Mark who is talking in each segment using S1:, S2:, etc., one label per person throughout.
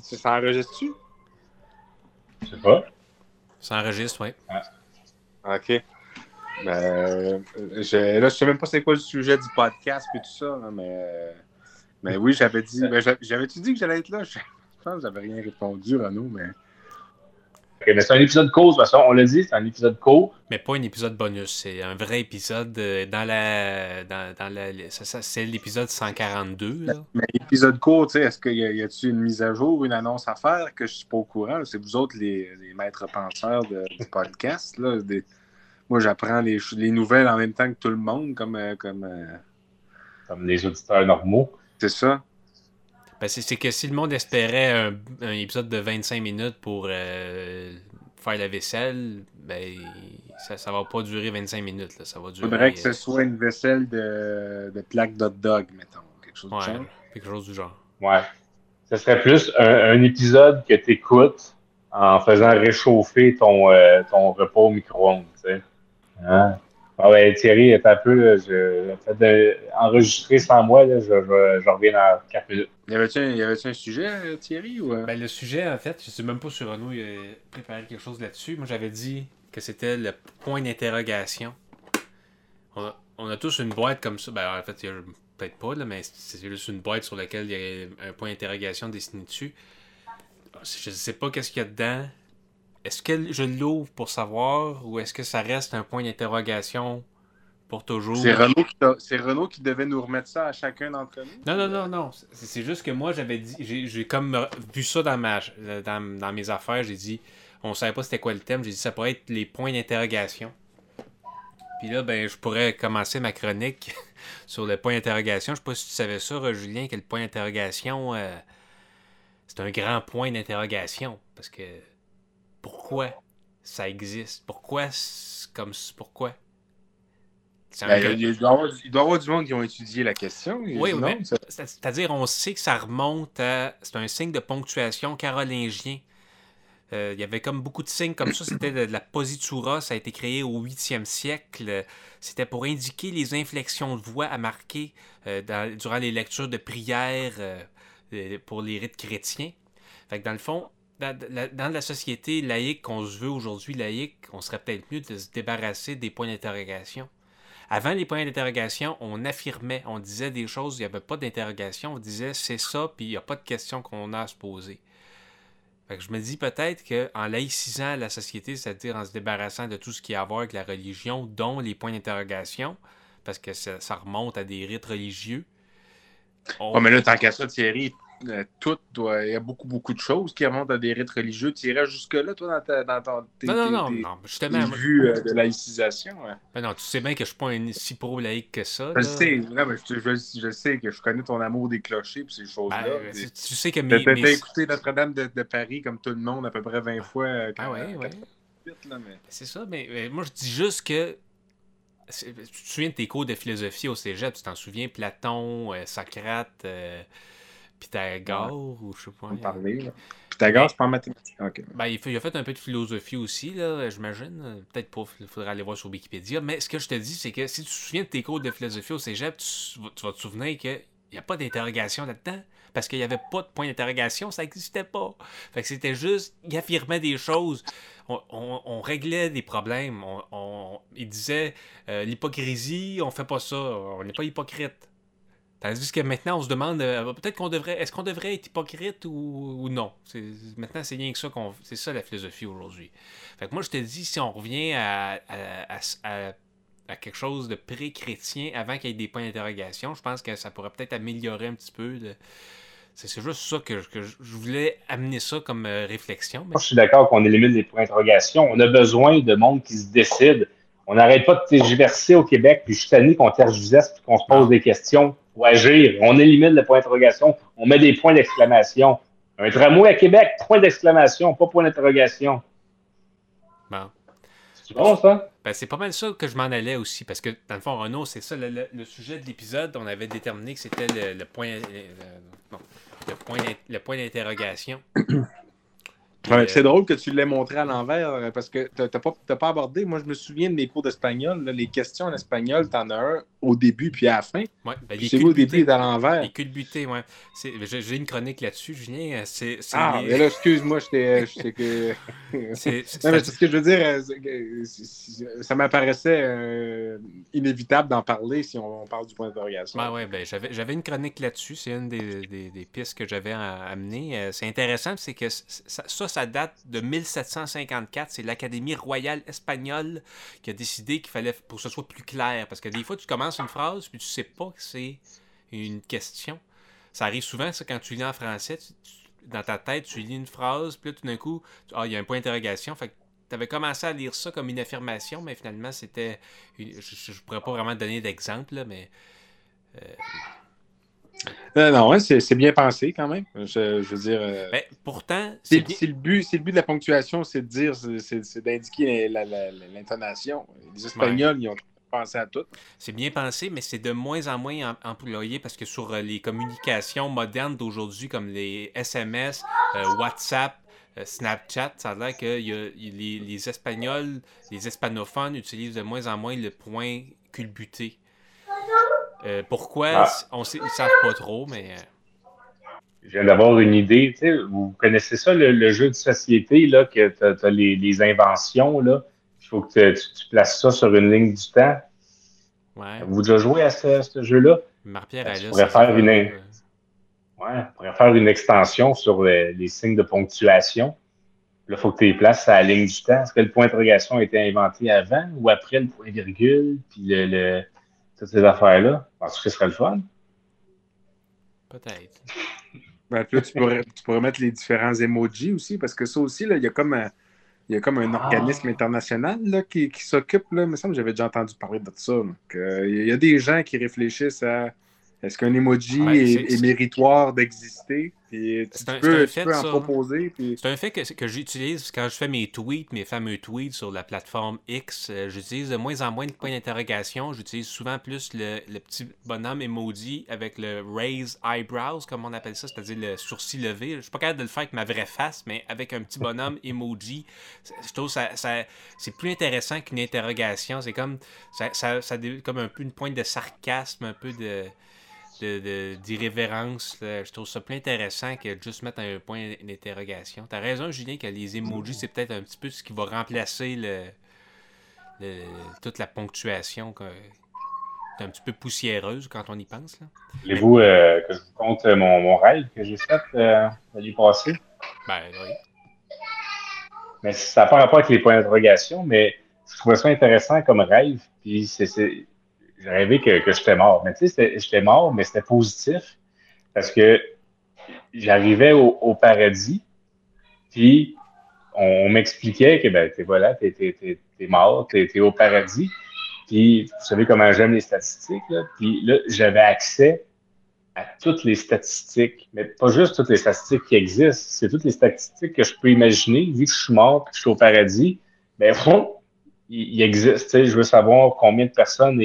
S1: Ça enregistre-tu?
S2: Je sais pas.
S3: Ça enregistre, oui.
S1: OK. Ben, je, là, je sais même pas c'est quoi le sujet du podcast et tout ça, mais, euh, mais oui, j'avais dit. Ben, j'a- J'avais-tu dit que j'allais être là? Je pense que j'avais rien répondu, Renaud, mais.
S2: Mais c'est un épisode court, de toute façon. On l'a dit, c'est un épisode court.
S3: Mais pas un épisode bonus, c'est un vrai épisode euh, dans la. Dans, dans la ça, ça, c'est l'épisode 142. Là.
S1: Mais épisode court, tu sais, est-ce qu'il y a, y a-tu une mise à jour, une annonce à faire que je suis pas au courant? C'est vous autres les, les maîtres penseurs de- du podcast, là. Des- moi, j'apprends les, les nouvelles en même temps que tout le monde, comme. euh, comme euh,
S2: Comme les auditeurs normaux.
S1: c'est ça.
S3: Ben, c'est, que si le monde espérait un, un épisode de 25 minutes pour euh, faire la vaisselle, ben ça, ça va pas durer 25 minutes. Là. Ça va
S1: Il
S3: durer.
S1: faudrait que ce
S3: euh,
S1: soit une vaisselle de, de plaques d'hot dog, mettons. Quelque chose
S3: ouais,
S1: de genre.
S3: quelque chose du genre.
S2: Ouais. Ce serait plus un, un épisode que tu écoutes en faisant réchauffer ton, euh, ton repas au micro-ondes, tu sais. Hein? Ah ouais, Thierry est un peu, je, fait de, enregistré sans moi, là, je, je, je reviens dans 4 minutes.
S1: Y avait-tu un, un sujet, euh, Thierry? Euh?
S3: Ben, le sujet, en fait, je sais même pas si Renaud a préparé quelque chose là-dessus. Moi, j'avais dit que c'était le point d'interrogation. On a, tous une boîte comme ça. Ben, en fait, peut-être pas, là, mais c'est juste une boîte sur laquelle il y a un point d'interrogation dessiné dessus. Je sais pas qu'est-ce qu'il y a dedans. Est-ce que je l'ouvre pour savoir ou est-ce que ça reste un point d'interrogation pour toujours?
S1: c'est, Renaud qui devait nous remettre ça à chacun d'entre nous?
S3: Non, non, non, non. C'est juste que moi, j'avais dit. J'ai comme euh, vu ça dans, ma, dans, dans mes affaires. J'ai dit. On savait pas c'était quoi le thème. J'ai dit ça pourrait être les points d'interrogation. Puis là, ben, je pourrais commencer ma chronique sur le point d'interrogation. Je sais pas si tu savais ça, euh, Julien, que le point d'interrogation, euh, c'est un grand point d'interrogation. Parce que pourquoi ça existe? Pourquoi comme pourquoi?
S1: Ben, il, doit y avoir, il doit y avoir du monde qui ont étudié la question.
S3: Oui, c'est- c'est-à-dire, on sait que ça remonte à. C'est un signe de ponctuation carolingien. Euh, il y avait comme beaucoup de signes comme ça. C'était de, de la positura. Ça a été créé au 8e siècle. C'était pour indiquer les inflexions de voix à marquer euh, dans- durant les lectures de prières euh, pour les rites chrétiens. Fait que dans le fond, dans, la- dans la société laïque qu'on se veut aujourd'hui laïque, on serait peut-être mieux de se débarrasser des points d'interrogation. Avant les points d'interrogation, on affirmait, on disait des choses, il n'y avait pas d'interrogation, on disait c'est ça, puis il n'y a pas de questions qu'on a à se poser. Fait que je me dis peut-être qu'en laïcisant la société, c'est-à-dire en se débarrassant de tout ce qui a à voir avec la religion, dont les points d'interrogation, parce que ça, ça remonte à des rites religieux. on-
S1: Ouais, mais là, tant qu'à ça, Thierry, euh, tout doit. Il y a beaucoup, beaucoup de choses qui remontent à des rites religieux. Tu irais jusque-là, toi, dans, ta, dans ton, tes,
S3: Non, non, non,
S1: tes-
S3: non, justement.
S1: vues euh, de laïcisation. ouais.
S3: Ben non, tu sais bien que je suis pas un si pro-laïque que ça.
S1: Je
S3: là.
S1: sais, non, mais je, je- je sais que je connais ton amour des clochers et ces choses-là.
S3: Ben, tu tu sais que mes.
S1: t'as
S3: mes-
S1: écouté Notre-Dame de, de Paris comme tout le monde à peu près 20 fois. euh,
S3: Ah ouais, ouais.
S1: 88, là, mais-
S3: C'est ça, mais, mais moi je dis juste que. Tu te souviens de tes cours de philosophie au cégep, tu t'en souviens, Platon, euh, Socrate, euh, Pythagore, ou je sais pas.
S1: On parlait, là. Pythagore, c'est pas en mathématiques. Ok.
S3: Ben, il, a fait un peu de philosophie aussi, là, j'imagine. Peut-être pas, il faudrait aller voir sur Wikipédia. Mais ce que je te dis, c'est que si tu te souviens de tes cours de philosophie au cégep, tu, vas- tu vas te souvenir qu'il n'y a pas d'interrogation là-dedans. Parce qu'il n'y avait pas de point d'interrogation, ça n'existait pas. Fait que c'était juste, il affirmait des choses. On, on- on réglait des problèmes. On, on- il disait, euh, l'hypocrisie, on fait pas ça. On n'est pas hypocrite. Tandis que maintenant, on se demande, euh, peut-être qu'on devrait, est-ce qu'on devrait être hypocrite ou, ou non? C'est- maintenant, c'est rien que ça qu'on, c'est ça la philosophie aujourd'hui. Fait que moi, je te dis, si on revient à, à, à- à- à quelque chose de pré-chrétien avant qu'il y ait des points d'interrogation, je pense que ça pourrait peut-être améliorer un petit peu. C'est, c'est juste ça que, je- que je je voulais amener ça comme euh, réflexion. mais-
S2: je suis d'accord qu'on élimine les points d'interrogation. On a besoin de monde qui se décide. On n'arrête pas de tergiverser au Québec, puis je suis tanné qu'on tergiverse puis qu'on se pose des questions pour agir. On élimine le point d'interrogation. On met des points d'exclamation. Un tramway à Québec, point d'exclamation, pas point d'interrogation.
S3: Bon.
S2: C'est bon, ça?
S3: Ben, c'est pas mal ça que je m'en allais aussi, parce que dans le fond, Renaud, c'est ça, le, le- le sujet de l'épisode, on avait déterminé que c'était le, le point, le, bon, le le point d'interrogation.
S1: Ouais,
S3: euh,
S1: C'est drôle que tu l'aies montré à l'envers euh, parce que t'as t'as pas, pas abordé. Moi, je me souviens de mes cours d'espagnol. Les questions en espagnol, t'en as un au début puis à la fin.
S3: Ouais, ben,
S1: c'est au début et à l'envers.
S3: Il est culbuté, ouais. J'ai une chronique là-dessus, Julien. C'est,
S1: ah, mais là, excuse-moi, j'étais. que... c'est, non, mais ce que je veux dire, euh, ça m'apparaissait euh, inévitable d'en parler si on, parle du point d'interrogation.
S3: Ben, ouais, ben, j'avais une chronique là-dessus. C'est une des, des, des, pistes que j'avais amenées. Euh, c'est intéressant, c'est que ça, ça, date de 1754. C'est l'Académie royale espagnole qui a décidé qu'il fallait, pour que ce soit plus clair, parce que des fois, tu commences une phrase, puis tu sais pas que c'est une question. Ça arrive souvent, ça, quand tu lis en français, dans ta tête, tu lis une phrase, puis là, tout d'un coup, ah, il y a un point d'interrogation. Fait tu avais commencé à lire ça comme une affirmation, mais finalement, c'était. Je ne pourrais pas vraiment donner d'exemple, mais.
S1: Euh, euh, non, ouais, c'est bien pensé quand même. Je, veux dire. Euh,
S3: ben, pourtant.
S1: C'est le, but, le but de la ponctuation, c'est de dire, c'est d'indiquer l'intonation. Les Espagnols, ils ont pensé à tout.
S3: C'est bien pensé, mais c'est de moins en moins employé parce que sur euh, les communications modernes d'aujourd'hui, comme les SMS, WhatsApp, Snapchat, ça a l'air que les, les Espagnols, les hispanophones utilisent de moins en moins le point culbuté. Euh, pourquoi? Ah. On ne savent pas trop, mais. Euh,
S2: Je viens d'avoir une idée. Vous connaissez ça, le, jeu de société, là, que tu as, les, inventions, là. Il faut que tu, places ça sur une ligne du temps. Ouais. Vous déjà joué à ce, jeu-là?
S3: Marc-Pierre ben,
S2: pourrait faire une... Ouais, pourrait faire une extension sur les, signes de ponctuation. Là, il faut que tu les places à la ligne du temps. Est-ce que le point d'interrogation a été inventé avant ou après le point virgule? Puis le toutes ces affaires-là. Parce que ce serait le fun?
S3: Peut-être.
S1: Ben, tu pourrais, tu pourrais mettre les différents emojis aussi, parce que ça aussi, là, il y a comme un, il y a comme un ah. organisme international là, qui, qui s'occupe. Là. Il me semble que j'avais déjà entendu parler de ça. Euh, il y a des gens qui réfléchissent à est-ce qu'un emoji est, méritoire d'exister? Tu, peux, en proposer.
S3: C'est un fait que, j'utilise quand je fais mes tweets, mes fameux tweets sur la plateforme X. Euh, j'utilise de moins en moins de points d'interrogation. J'utilise souvent plus le, petit bonhomme emoji avec le raise eyebrows, comme on appelle ça, c'est-à-dire le sourcil levé. Je suis pas capable de le faire avec ma vraie face, mais avec un petit bonhomme emoji. Je trouve ça, c'est plus intéressant qu'une interrogation. C'est comme, ça, ça, comme un peu une pointe de sarcasme, un peu de d'irrévérence. je trouve ça plus intéressant que juste mettre un point d'interrogation. T'as raison, Julien, que les emojis, c'est peut-être un petit peu ce qui va remplacer le, toute la ponctuation C'est un petit peu poussiéreuse quand on y pense.
S2: Voulez-vous euh, que je vous compte mon, mon rêve que j'ai fait euh, l'année passée?
S3: Ben oui.
S2: Mais ça n'a pas rapport avec les points d'interrogation, mais je trouvais ça intéressant comme rêve. Puis c'est j'ai rêvé que, que j'étais mort. Mais tu sais, j'étais mort, mais c'était positif parce que j'arrivais au, paradis, puis on, m'expliquait que ben, t'es voilà, t'es, t'es, mort, t'es, es au paradis. Puis vous savez comment j'aime les statistiques, là? Puis là, j'avais accès à toutes les statistiques, mais pas juste toutes les statistiques qui existent, c'est toutes les statistiques que je peux imaginer, vu que je suis mort, que je suis au paradis, ben il, il existe. Je veux savoir combien de personnes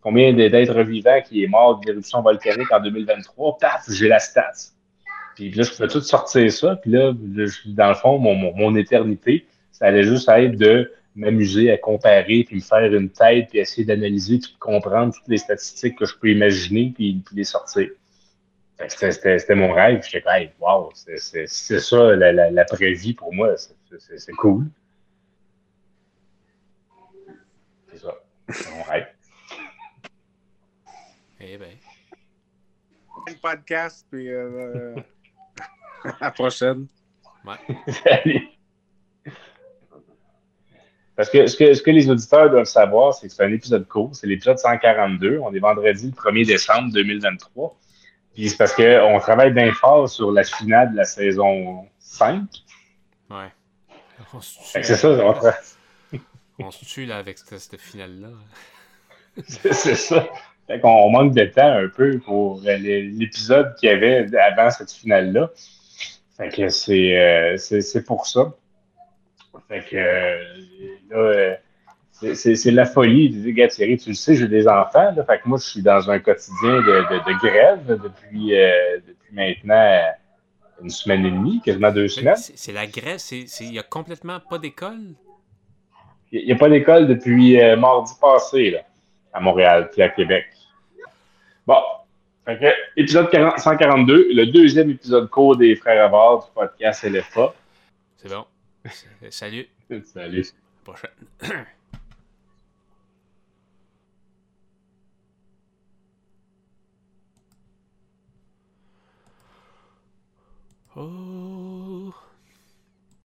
S2: combien d'êtres vivants qui est mort d'éruption volcanique en 2023, paf, j'ai la stat. Puis là, je pouvais tout sortir ça, puis là, dans le fond, mon, mon, éternité, ça allait juste être de m'amuser à comparer, puis me faire une tête, puis essayer d'analyser, puis comprendre toutes les statistiques que je peux imaginer, puis, puis les sortir. C'était mon rêve. J'étais comme, hey, wow, c'est ça la, la, la vie pour moi. C'est cool. C'est ça. C'est mon rêve.
S3: Eh bien.
S1: Un podcast, puis euh, à la prochaine.
S2: Salut. Parce que ce, que ce que les auditeurs doivent savoir, c'est que c'est un épisode court. C'est l'épisode 142. On est vendredi le 1er décembre 2023. Puis c'est parce qu'on travaille bien fort sur la finale de la saison 5.
S3: Ouais.
S2: C'est ça, on,
S3: on se tue là, avec cette, cette finale-là.
S2: c'est ça. Fait qu'on manque de temps un peu pour l'épisode qu'il y avait avant cette finale-là. Fait que c'est, euh, c'est, pour ça. Fait que euh, là, euh, c'est, la folie. Tu dis, Thierry, tu le sais, j'ai des enfants. Là, fait que moi, je suis dans un quotidien de, grève depuis, depuis maintenant une semaine et demie, quasiment deux semaines.
S3: C'est, la grève, il n'y a complètement pas d'école?
S2: Il n'y a, pas d'école depuis mardi passé. Là. à Montréal puis à Québec. Bon. Fait que, épisode 40 142, le deuxième épisode court des Frères Avard du podcast LFA.
S3: C'est bon. Salut.
S2: Salut.
S3: À la prochaine. Oh.